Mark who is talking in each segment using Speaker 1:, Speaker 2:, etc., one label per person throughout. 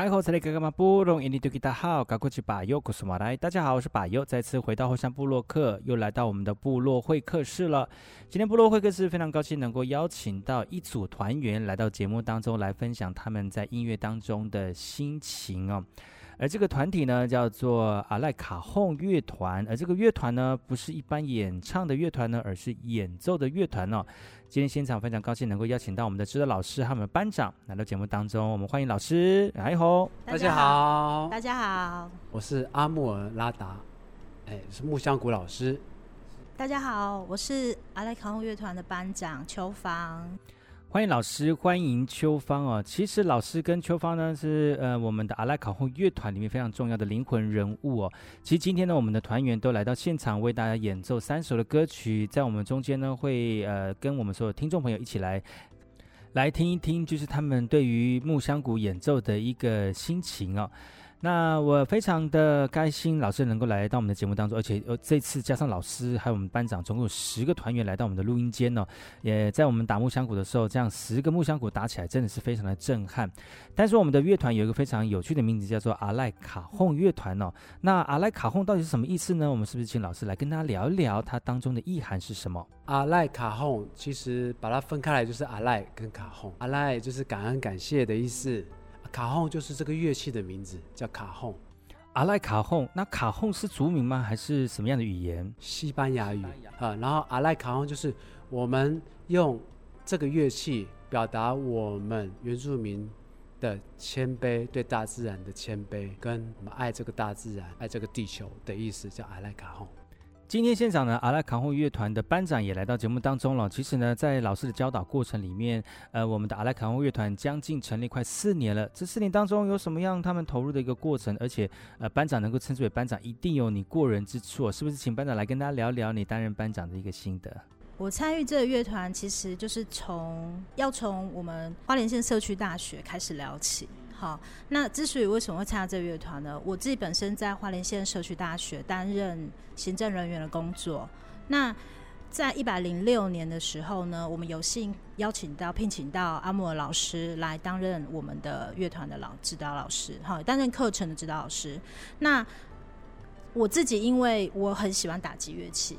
Speaker 1: 大家好，我是把尤，再次回到后山部落客，又来到我们的部落会客室了。今天部落会客室非常高兴能够邀请到一组团员来到节目当中来分享他们在音乐当中的心情哦。而这个团体呢，叫做阿赖卡洪乐团，而这个乐团呢，不是一般演唱的乐团呢，而是演奏的乐团哦。今天现场非常高兴能够邀请到我们的指导老师和我们班长来到节目当中，我们欢迎老师，哎吼，
Speaker 2: 大家好，
Speaker 3: 大家好，
Speaker 2: 我是阿木尔拉达，哎，是木香谷老师，
Speaker 3: 大家好，我是阿赖卡洪乐团的班长邱芳。
Speaker 1: 欢迎老师，欢迎秋芳哦。其实老师跟秋芳呢是呃我们的阿拉卡后乐团里面非常重要的灵魂人物哦。其实今天呢，我们的团员都来到现场为大家演奏三首的歌曲，在我们中间呢会呃跟我们所有听众朋友一起来来听一听，就是他们对于木香谷演奏的一个心情哦。那我非常的开心，老师能够来到我们的节目当中，而且呃这次加上老师还有我们班长，总共有十个团员来到我们的录音间呢、哦。也在我们打木箱鼓的时候，这样十个木箱鼓打起来真的是非常的震撼。但是我们的乐团有一个非常有趣的名字，叫做阿赖卡轰乐团哦。那阿赖卡轰到底是什么意思呢？我们是不是请老师来跟大家聊一聊它当中的意涵是什么？
Speaker 2: 阿赖卡轰其实把它分开来就是阿赖跟卡轰，阿赖就是感恩感谢的意思。卡轰就是这个乐器的名字，叫卡轰。
Speaker 1: 阿赖卡轰，那卡轰是族名吗？还是什么样的语言？
Speaker 2: 西班牙语啊。然后阿赖卡轰就是我们用这个乐器表达我们原住民的谦卑，对大自然的谦卑，跟我们爱这个大自然、爱这个地球的意思，叫阿赖卡轰。
Speaker 1: 今天现场呢，阿拉卡轰乐团的班长也来到节目当中了。其实呢，在老师的教导过程里面，呃，我们的阿拉卡轰乐团将近成立快四年了。这四年当中有什么样他们投入的一个过程？而且，呃，班长能够称之为班长，一定有你过人之处，是不是？请班长来跟大家聊聊你担任班长的一个心得。
Speaker 3: 我参与这个乐团，其实就是从要从我们花莲县社区大学开始聊起。好，那之所以为什么会参加这个乐团呢？我自己本身在花莲县社区大学担任行政人员的工作。那在一百零六年的时候呢，我们有幸邀请到聘请到阿木尔老师来担任我们的乐团的老指导老师，好，担任课程的指导老师。那我自己因为我很喜欢打击乐器，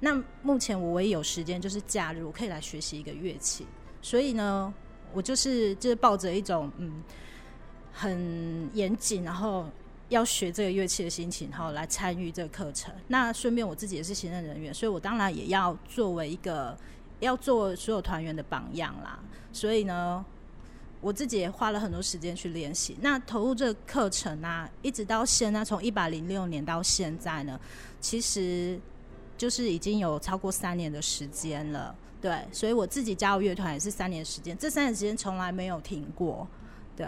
Speaker 3: 那目前我唯一有时间就是假日，我可以来学习一个乐器，所以呢，我就是就是抱着一种嗯。很严谨，然后要学这个乐器的心情，然后来参与这个课程。那顺便我自己也是行政人员，所以我当然也要作为一个要做所有团员的榜样啦。所以呢，我自己也花了很多时间去练习。那投入这个课程啊，一直到现在，从一百零六年到现在呢，其实就是已经有超过三年的时间了。对，所以我自己加入乐团也是三年时间，这三年时间从来没有停过。对。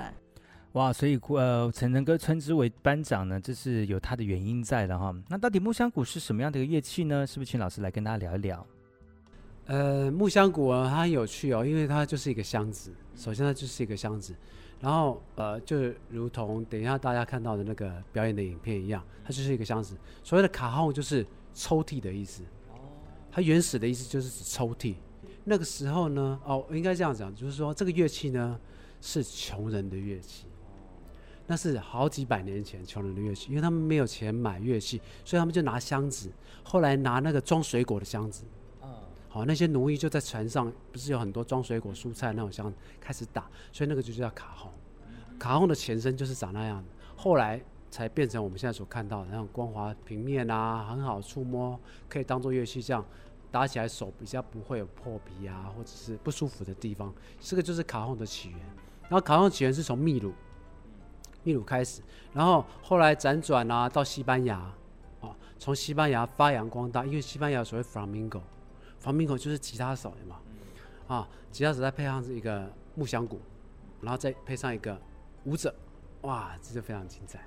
Speaker 1: 哇，所以呃，陈晨哥称之为班长呢，这是有他的原因在的哈。那到底木香谷是什么样的一个乐器呢？是不是请老师来跟大家聊一聊？
Speaker 2: 呃，木香谷啊，它很有趣哦，因为它就是一个箱子。首先它就是一个箱子，然后呃，就如同等一下大家看到的那个表演的影片一样，它就是一个箱子。所谓的卡号就是抽屉的意思。哦。它原始的意思就是指抽屉。那个时候呢，哦，应该这样讲，就是说这个乐器呢是穷人的乐器。那是好几百年前穷人的乐器，因为他们没有钱买乐器，所以他们就拿箱子。后来拿那个装水果的箱子，好，那些奴役就在船上，不是有很多装水果、蔬菜那种箱子，开始打，所以那个就叫卡轰。卡轰的前身就是长那样的，后来才变成我们现在所看到的那种光滑平面啊，很好触摸，可以当做乐器这样打起来手比较不会有破皮啊，或者是不舒服的地方。这个就是卡轰的起源。然后卡轰的起源是从秘鲁。秘鲁开始，然后后来辗转啊，到西班牙，哦，从西班牙发扬光大，因为西班牙所谓 flamingo，flamingo 就是吉他手嘛，啊，吉他手再配上一个木箱鼓，然后再配上一个舞者，哇，这就非常精彩。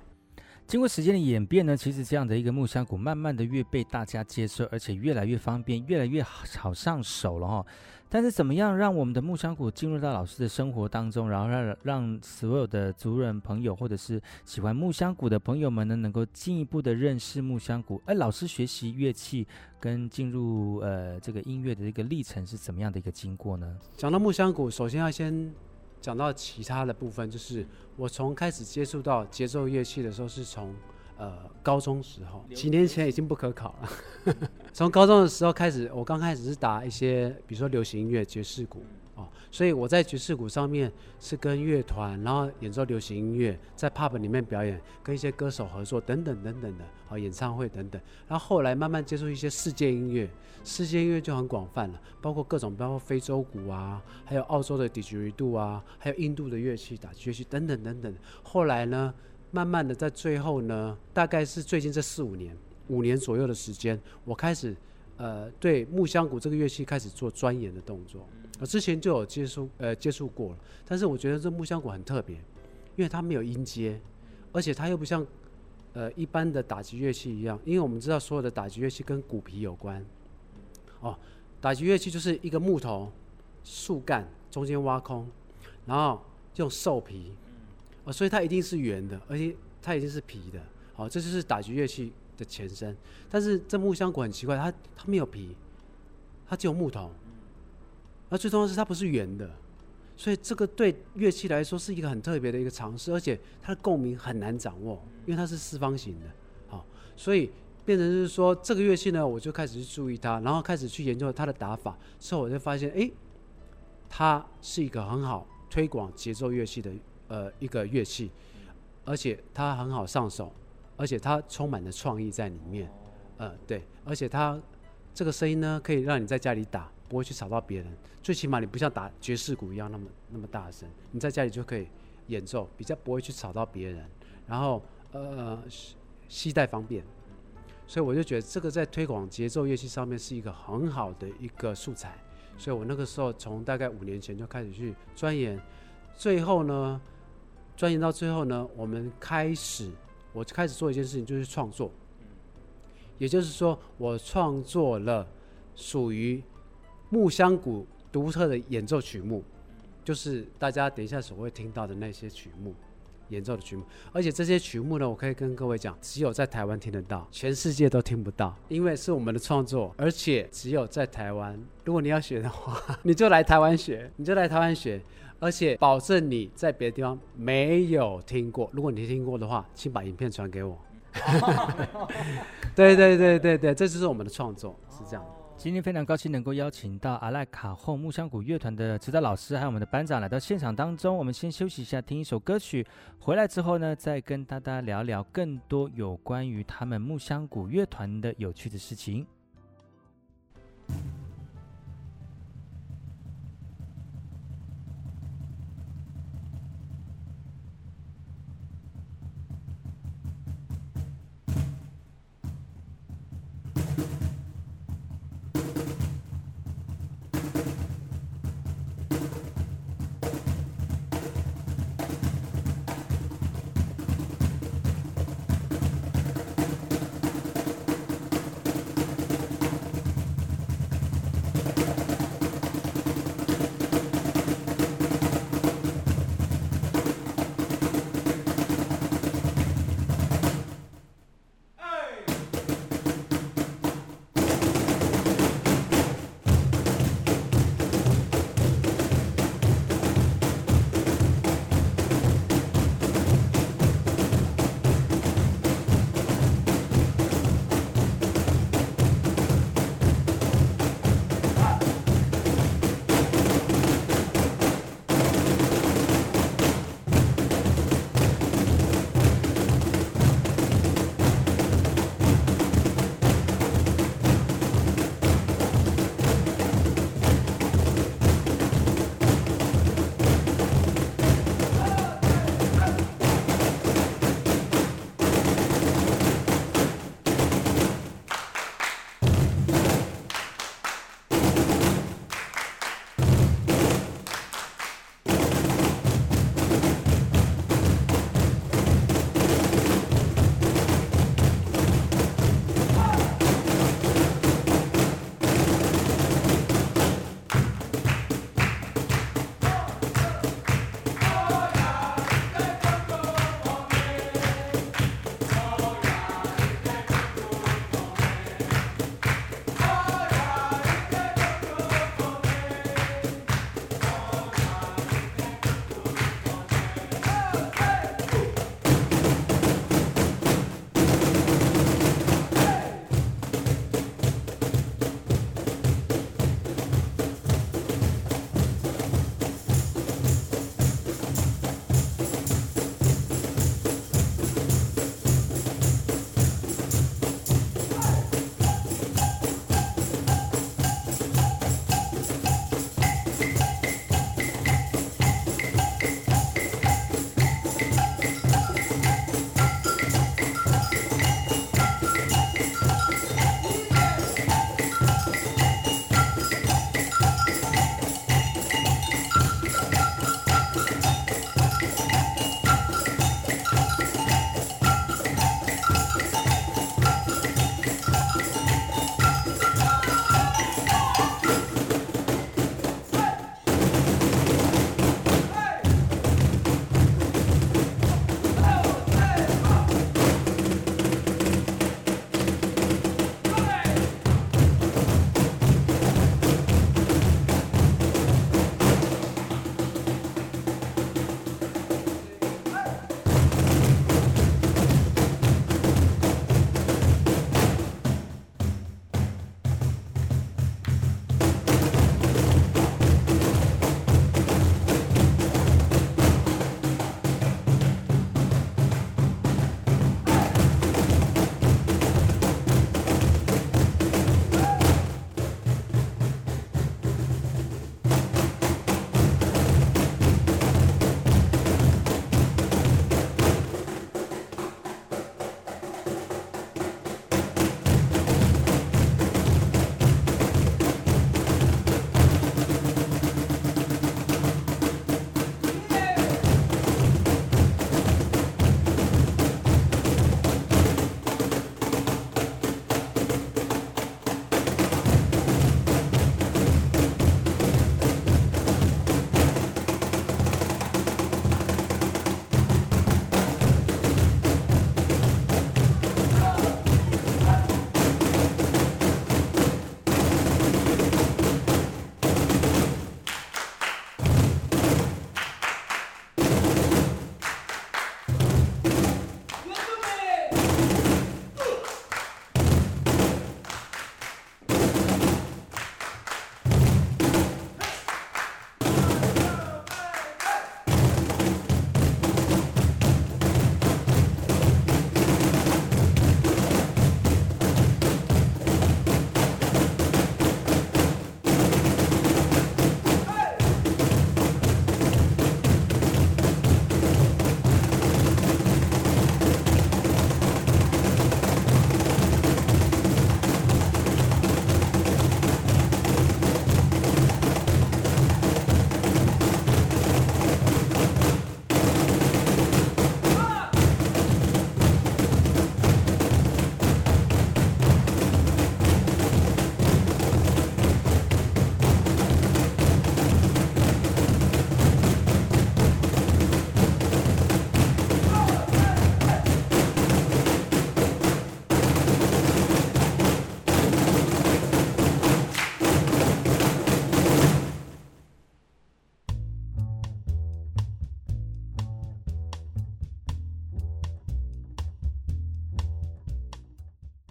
Speaker 1: 经过时间的演变呢，其实这样的一个木箱鼓，慢慢的越被大家接受，而且越来越方便，越来越好上手了哈。但是怎么样让我们的木箱鼓进入到老师的生活当中，然后让让所有的族人朋友或者是喜欢木箱鼓的朋友们呢，能够进一步的认识木箱鼓？而老师学习乐器跟进入呃这个音乐的一个历程是怎么样的一个经过呢？
Speaker 2: 讲到木箱鼓，首先要先。讲到其他的部分，就是我从开始接触到节奏乐器的时候，是从呃高中时候，几年前已经不可考了。从高中的时候开始，我刚开始是打一些，比如说流行音乐、爵士鼓。哦，所以我在爵士鼓上面是跟乐团，然后演奏流行音乐，在 pub 里面表演，跟一些歌手合作等等等等的，好演唱会等等。然后后来慢慢接触一些世界音乐，世界音乐就很广泛了，包括各种，包括非洲鼓啊，还有澳洲的 didgeridoo 啊，还有印度的乐器打击乐器等等等等。后来呢，慢慢的在最后呢，大概是最近这四五年，五年左右的时间，我开始呃对木香鼓这个乐器开始做钻研的动作。我之前就有接触，呃，接触过了，但是我觉得这木香鼓很特别，因为它没有音阶，而且它又不像，呃，一般的打击乐器一样，因为我们知道所有的打击乐器跟鼓皮有关，哦，打击乐器就是一个木头树干中间挖空，然后用兽皮，哦，所以它一定是圆的，而且它一定是皮的，哦，这就是打击乐器的前身。但是这木箱鼓很奇怪，它它没有皮，它只有木头。而最重要的是它不是圆的，所以这个对乐器来说是一个很特别的一个尝试，而且它的共鸣很难掌握，因为它是四方形的，好，所以变成就是说这个乐器呢，我就开始去注意它，然后开始去研究它的打法，之后我就发现，哎，它是一个很好推广节奏乐器的呃一个乐器，而且它很好上手，而且它充满了创意在里面，呃，对，而且它这个声音呢，可以让你在家里打。不会去吵到别人，最起码你不像打爵士鼓一样那么那么大声，你在家里就可以演奏，比较不会去吵到别人。然后呃，携带方便，所以我就觉得这个在推广节奏乐器上面是一个很好的一个素材。所以我那个时候从大概五年前就开始去钻研，最后呢，钻研到最后呢，我们开始我开始做一件事情，就是创作。也就是说，我创作了属于木香鼓独特的演奏曲目，就是大家等一下所会听到的那些曲目，演奏的曲目。而且这些曲目呢，我可以跟各位讲，只有在台湾听得到，全世界都听不到，因为是我们的创作，而且只有在台湾。如果你要学的话，你就来台湾学，你就来台湾学，而且保证你在别的地方没有听过。如果你听过的话，请把影片传给我。对对对对对，这就是我们的创作，是这样。
Speaker 1: 今天非常高兴能够邀请到阿赖卡后木香谷乐团的指导老师，还有我们的班长来到现场当中。我们先休息一下，听一首歌曲。回来之后呢，再跟大家聊聊更多有关于他们木香谷乐团的有趣的事情。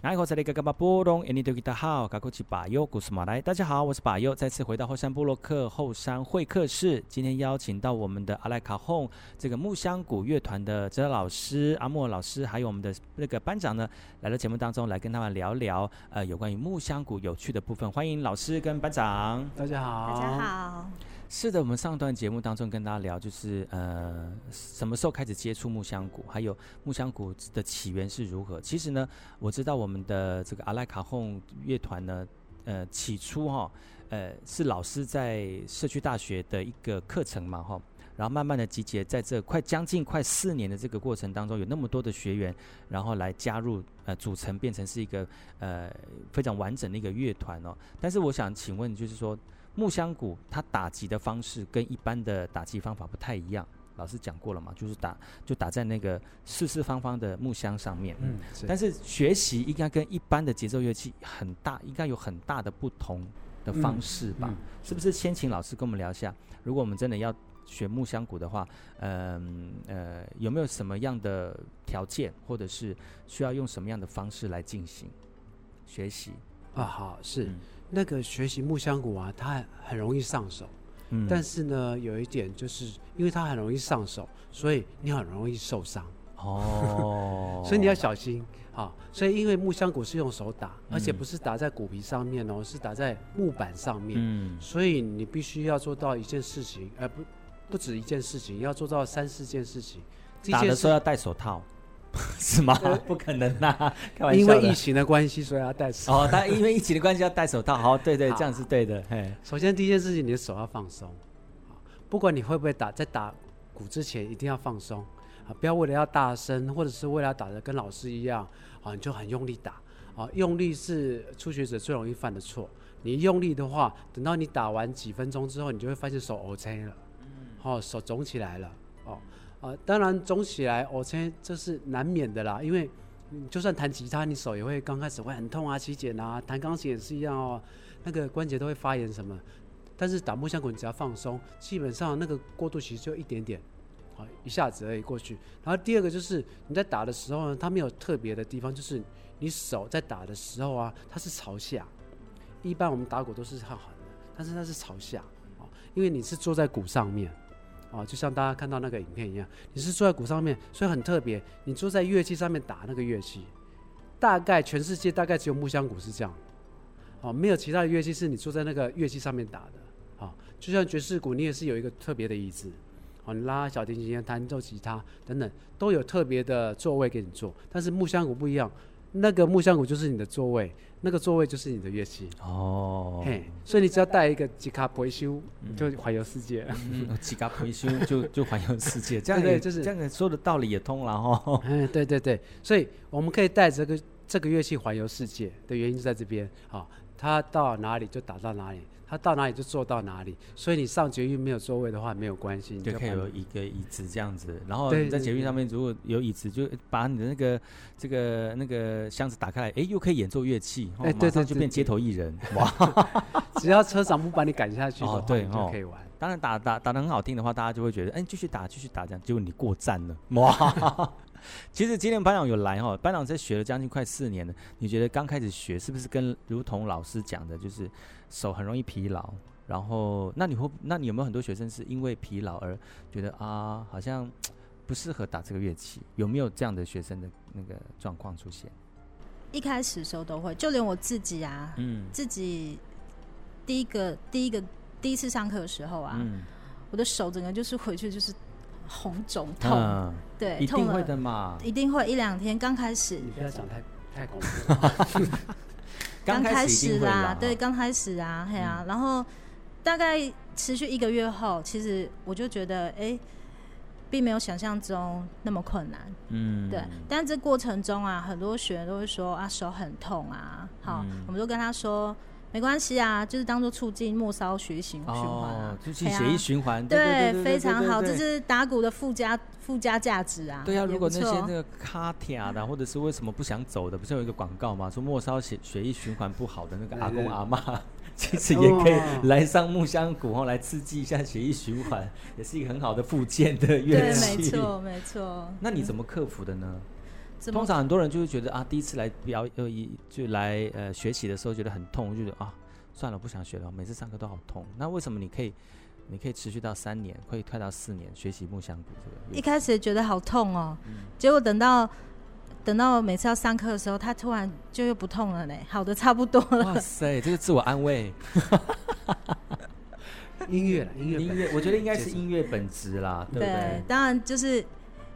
Speaker 1: 爱好这里嘎嘎巴波隆，印尼多吉达好，嘎古吉巴尤古斯马来。大家好，我是巴尤，再次回到后山部落克后山会客室。今天邀请到我们的阿莱卡 honk 这个木香鼓乐团的哲老师阿莫老师，还有我们的那个班长呢，来到节目当中来跟他们聊聊呃有关于木香鼓有趣的部分。欢迎老师跟班长，
Speaker 2: 大家好，
Speaker 3: 大家好。
Speaker 1: 是的，我们上段节目当中跟大家聊，就是呃，什么时候开始接触木香鼓，还有木香鼓的起源是如何。其实呢，我知道我们的这个阿莱卡洪乐团呢，呃，起初哈，呃，是老师在社区大学的一个课程嘛，哈，然后慢慢的集结，在这快将近快四年的这个过程当中，有那么多的学员，然后来加入，呃，组成变成是一个呃非常完整的一个乐团哦。但是我想请问，就是说。木香鼓它打击的方式跟一般的打击方法不太一样，老师讲过了嘛，就是打就打在那个四四方方的木箱上面。嗯，但是学习应该跟一般的节奏乐器很大，应该有很大的不同的方式吧？嗯嗯、是不是？先请老师跟我们聊一下，如果我们真的要学木香鼓的话，嗯呃，呃，有没有什么样的条件，或者是需要用什么样的方式来进行学习？
Speaker 2: 啊，好，是。嗯那个学习木香鼓啊，它很容易上手，嗯，但是呢，有一点就是，因为它很容易上手，所以你很容易受伤哦，所以你要小心啊。所以因为木香鼓是用手打，而且不是打在鼓皮上面哦，是打在木板上面，嗯，所以你必须要做到一件事情，呃，不，不止一件事情，要做到三四件事情。
Speaker 1: 打的时候要戴手套。是吗？不可能呐、啊！开玩笑，
Speaker 2: 因为疫情的关系，所以要戴手。
Speaker 1: 哦，但因为疫情的关系要戴手套。好，对对，这样是对的。嘿，
Speaker 2: 首先第一件事情，你的手要放松。不管你会不会打，在打鼓之前一定要放松啊！不要为了要大声，或者是为了要打得跟老师一样啊，你就很用力打啊！用力是初学者最容易犯的错。你用力的话，等到你打完几分钟之后，你就会发现手 OK 了，哦，手肿起来了，哦。啊，当然肿起来，我猜这是难免的啦。因为，就算弹吉他，你手也会刚开始会很痛啊、起茧啊；弹钢琴也是一样哦，那个关节都会发炎什么。但是打木箱鼓，你只要放松，基本上那个过渡期就一点点，啊，一下子而已过去。然后第二个就是你在打的时候呢，它没有特别的地方，就是你手在打的时候啊，它是朝下。一般我们打鼓都是很横的，但是它是朝下，啊，因为你是坐在鼓上面。啊，就像大家看到那个影片一样，你是坐在鼓上面，所以很特别。你坐在乐器上面打那个乐器，大概全世界大概只有木香鼓是这样，哦，没有其他的乐器是你坐在那个乐器上面打的。啊，就像爵士鼓，你也是有一个特别的椅子，哦，你拉小提琴、弹奏吉他等等，都有特别的座位给你坐。但是木香鼓不一样，那个木香鼓就是你的座位。那个座位就是你的乐器哦，嘿，所以你只要带一个吉卡维修，就环游世界。
Speaker 1: 吉卡维修就就环游世界，这样对，就是这样说的道理也通了哈。
Speaker 2: 嗯，对对对，所以我们可以带这个这个乐器环游世界的原因就在这边啊，它到哪里就打到哪里。他到哪里就坐到哪里，所以你上捷运没有座位的话没有关系，你
Speaker 1: 就可以有一个椅子这样子。然后你在捷运上面如果有椅子，就把你的那个这个那个箱子打开来，哎，又可以演奏乐器，哎，马上就变街头艺人，哇！
Speaker 2: 只要车长不把你赶下去，
Speaker 1: 哦，对，
Speaker 2: 就可以玩。
Speaker 1: 当然打打打的很好听的话，大家就会觉得，哎，继续打继续打这样，结果你过站了，哇！其实今天班长有来哈，班长在学了将近快四年了。你觉得刚开始学是不是跟如同老师讲的，就是手很容易疲劳？然后那你会，那你有没有很多学生是因为疲劳而觉得啊，好像不适合打这个乐器？有没有这样的学生的那个状况出现？
Speaker 3: 一开始的时候都会，就连我自己啊，嗯，自己第一个第一个第一次上课的时候啊，嗯，我的手整个就是回去就是。红肿痛，嗯、对，
Speaker 1: 一定会的嘛，
Speaker 3: 一定会一两天。刚开始，
Speaker 2: 你不要讲太 太恐怖。
Speaker 3: 刚开始啦，对，刚开始啊，嘿啊，嗯、然后大概持续一个月后，其实我就觉得，哎、欸，并没有想象中那么困难，嗯，对。但这过程中啊，很多学员都会说啊，手很痛啊，好，嗯、我们都跟他说。没关系啊，就是当做促进末梢血液循环啊，
Speaker 1: 促进血液循环，
Speaker 3: 对，非常好，这是打鼓的附加附加价值啊。
Speaker 1: 对啊，如果那些那个卡铁的，或者是为什么不想走的，不是有一个广告吗？说末梢血血液循环不好的那个阿公阿妈，其实也可以来上木香鼓后来刺激一下血液循环，也是一个很好的附件的乐器。
Speaker 3: 对，没错，没错。
Speaker 1: 那你怎么克服的呢？通常很多人就会觉得啊，第一次来表呃一就来呃学习的时候觉得很痛，就觉得啊算了，不想学了，每次上课都好痛。那为什么你可以你可以持续到三年，可以快到四年学习木香鼓这个？
Speaker 3: 一开始觉得好痛哦，
Speaker 1: 嗯、
Speaker 3: 结果等到等到每次要上课的时候，他突然就又不痛了呢，好的差不多了。
Speaker 1: 哇塞，这个自我安慰。
Speaker 2: 音乐，音乐，
Speaker 1: 音乐，我觉得应该是音乐本质啦，对不对？
Speaker 3: 对，当然就是，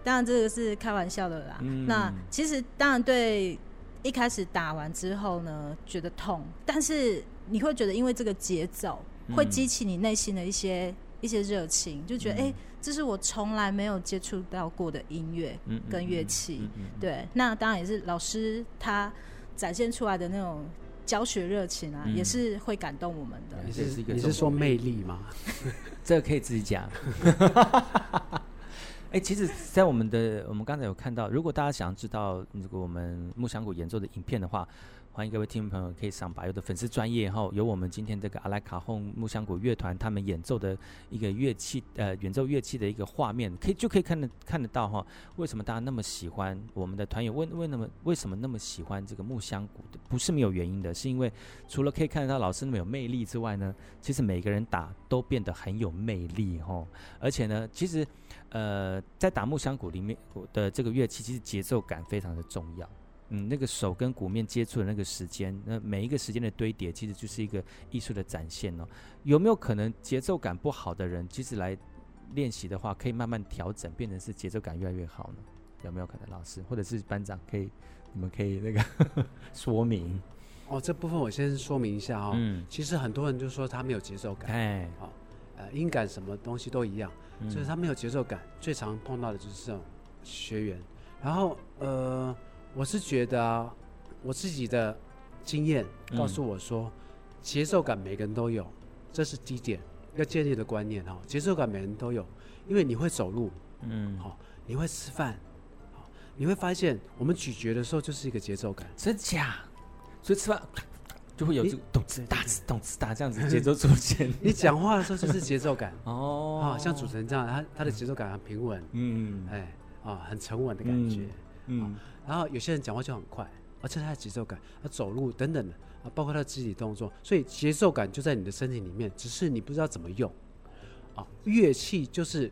Speaker 3: 当然这个是开玩笑的啦。嗯、那其实当然对，一开始打完之后呢，觉得痛，但是你会觉得因为这个节奏会激起你内心的一些、嗯、一些热情，就觉得哎、嗯欸，这是我从来没有接触到过的音乐跟乐器。嗯嗯嗯嗯、对，那当然也是老师他展现出来的那种。教学热情啊，嗯、也是会感动我们的。
Speaker 2: 你是你是说魅力吗？
Speaker 1: 这个可以自己讲。哎、其实，在我们的我们刚才有看到，如果大家想要知道如果我们木香谷演奏的影片的话。欢迎各位听众朋友可以上百佑的粉丝专页后，有我们今天这个阿莱卡洪木香鼓乐团他们演奏的一个乐器，呃，演奏乐器的一个画面，可以就可以看得看得到哈。为什么大家那么喜欢我们的团员？为为那么为什么那么喜欢这个木香鼓的？不是没有原因的，是因为除了可以看得到老师那么有魅力之外呢，其实每个人打都变得很有魅力哈。而且呢，其实呃，在打木香鼓里面的这个乐器，其实节奏感非常的重要。嗯，那个手跟鼓面接触的那个时间，那每一个时间的堆叠，其实就是一个艺术的展现哦。有没有可能节奏感不好的人，其实来练习的话，可以慢慢调整，变成是节奏感越来越好呢？有没有可能？老师或者是班长可以，你们可以那个 说明。
Speaker 2: 哦，这部分我先说明一下哦。嗯。其实很多人就说他没有节奏感。哎。好，呃，音感什么东西都一样，嗯、所以他没有节奏感。最常碰到的就是这种学员，然后呃。我是觉得啊，我自己的经验告诉我说，嗯、节奏感每个人都有，这是第一点要建立的观念哈。节奏感每个人都有，因为你会走路，嗯，好，你会吃饭，好，你会发现我们咀嚼的时候就是一个节奏感，
Speaker 1: 真假？所以吃饭就会有这个动次打次动次打这样子 节奏出现。
Speaker 2: 你讲话的时候就是节奏感。哦，啊，像主持人这样，他他的节奏感很平稳，嗯，哎，啊，很沉稳的感觉，嗯。嗯然后有些人讲话就很快，而且他的节奏感，他走路等等的啊，包括他的肢体动作，所以节奏感就在你的身体里面，只是你不知道怎么用。啊，乐器就是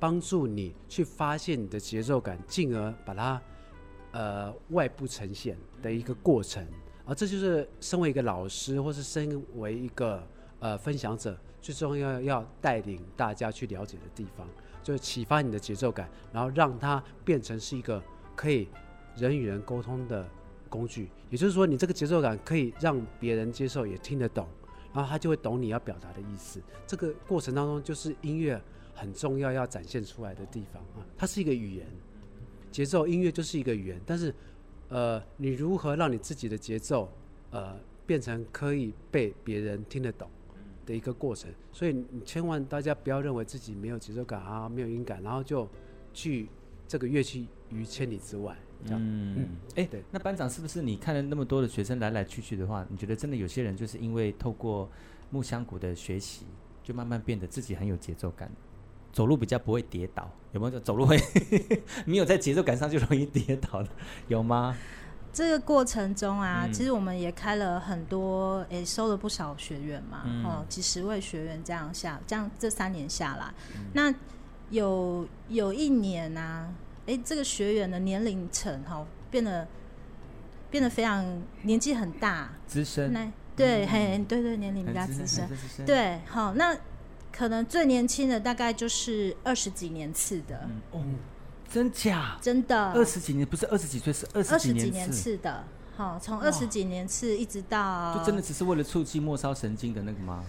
Speaker 2: 帮助你去发现你的节奏感，进而把它呃外部呈现的一个过程。而这就是身为一个老师，或是身为一个呃分享者，最重要要带领大家去了解的地方，就是启发你的节奏感，然后让它变成是一个可以。人与人沟通的工具，也就是说，你这个节奏感可以让别人接受，也听得懂，然后他就会懂你要表达的意思。这个过程当中，就是音乐很重要要展现出来的地方啊，它是一个语言，节奏音乐就是一个语言。但是，呃，你如何让你自己的节奏，呃，变成可以被别人听得懂的一个过程？所以，你千万大家不要认为自己没有节奏感啊，没有音感，然后就去这个乐器于千里之外。嗯，
Speaker 1: 哎，对，那班长是不是你看了那么多的学生来来去去的话，你觉得真的有些人就是因为透过木香谷的学习，就慢慢变得自己很有节奏感，走路比较不会跌倒，有没有？走路会 没有在节奏感上就容易跌倒的，有吗？
Speaker 3: 这个过程中啊，嗯、其实我们也开了很多，也收了不少学员嘛，嗯、哦，几十位学员这样下，这样这三年下来，嗯、那有有一年啊。哎，这个学员的年龄层哈变得变得非常年纪很大，
Speaker 1: 资深，
Speaker 3: 对，嘿，对对，年龄比较资深，对，好，那可能最年轻的大概就是二十几年次的，
Speaker 1: 哦，真假？
Speaker 3: 真的，
Speaker 1: 二十几年不是二十几岁，是二十几年
Speaker 3: 次。的，好，从二十几年次一直到，
Speaker 1: 就真的只是为了促进末梢神经的那个吗？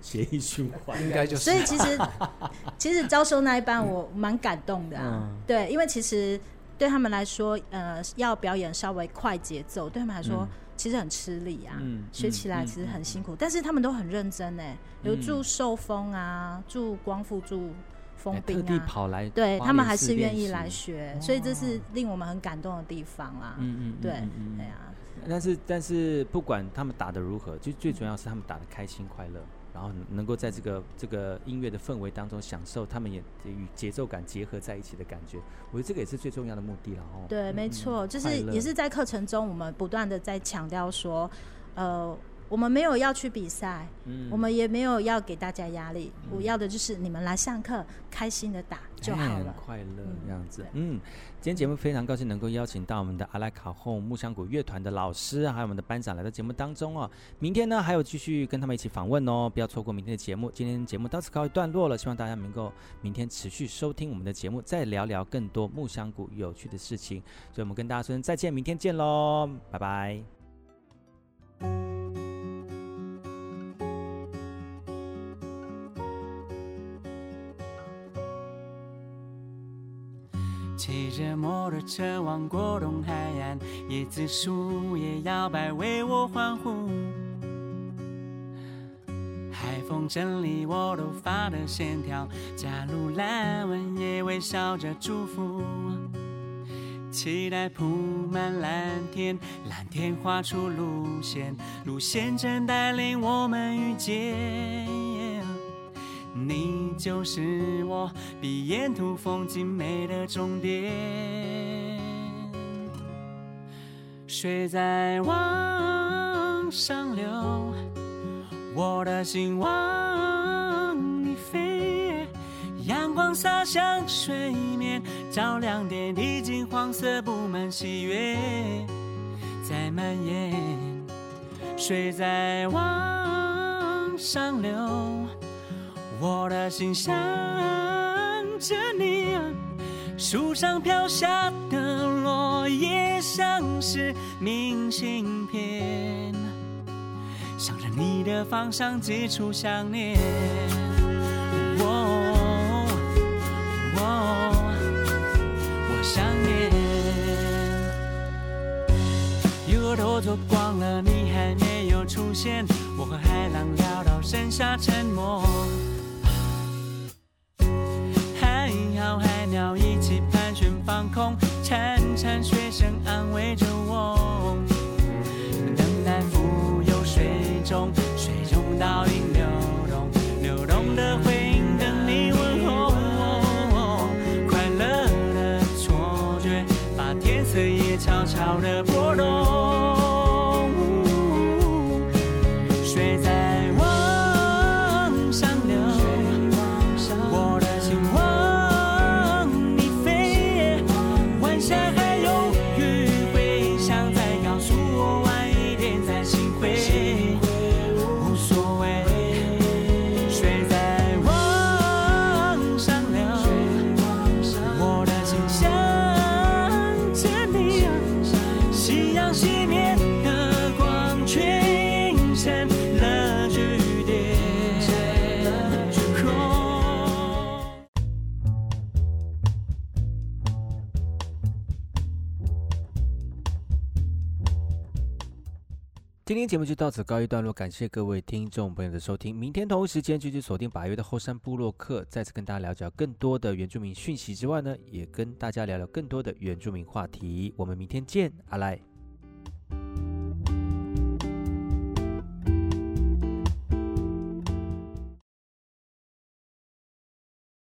Speaker 1: 血液循环。
Speaker 2: 应该就是，
Speaker 3: 所以其实 其实招收那一班我蛮感动的啊，嗯、对，因为其实对他们来说，呃，要表演稍微快节奏，对他们来说其实很吃力啊，嗯、学起来其实很辛苦，嗯嗯、但是他们都很认真呢，有助受风啊，助光复，助风冰啊，
Speaker 1: 特地跑来，
Speaker 3: 对他们还是愿意来学，所以这是令我们很感动的地方啦，嗯嗯，对，对啊，
Speaker 1: 但是但是不管他们打的如何，就最主要是他们打的开心快乐。然后能够在这个这个音乐的氛围当中享受，他们也与节奏感结合在一起的感觉。我觉得这个也是最重要的目的了哦。
Speaker 3: 对，没错，就是也是在课程中，我们不断的在强调说，呃。我们没有要去比赛，嗯，我们也没有要给大家压力，嗯，我要的就是你们来上课，开心的打就好了，
Speaker 1: 很快乐这样子。嗯，今天节目非常高兴能够邀请到我们的阿莱卡洪木香谷乐团的老师，还有我们的班长来到节目当中哦。明天呢还有继续跟他们一起访问哦，不要错过明天的节目。今天节目到此告一段落了，希望大家能够明天持续收听我们的节目，再聊聊更多木香谷有趣的事情。所以我们跟大家说声再见，明天见喽，拜拜。
Speaker 4: 骑着摩托车往过东海岸，椰子树叶摇摆为我欢呼。海风整理我头发的线条，加入蓝纹也微笑着祝福。期待铺满蓝天，蓝天画出路线，路线正带领我们遇见。你就是我，比沿途风景美的终点。水在往上流，我的心往你飞。阳光洒向水面，照亮点滴金黄色，布满喜悦，在蔓延。水在往上流。我的心想着你啊，树上飘下的落叶像是明信片，向着你的方向寄出想念。
Speaker 1: 节目就到此告一段落，感谢各位听众朋友的收听。明天同一时间继续锁定八月的后山部落客，再次跟大家了解更多的原住民讯息之外呢，也跟大家聊聊更多的原住民话题。我们明天见，阿赖。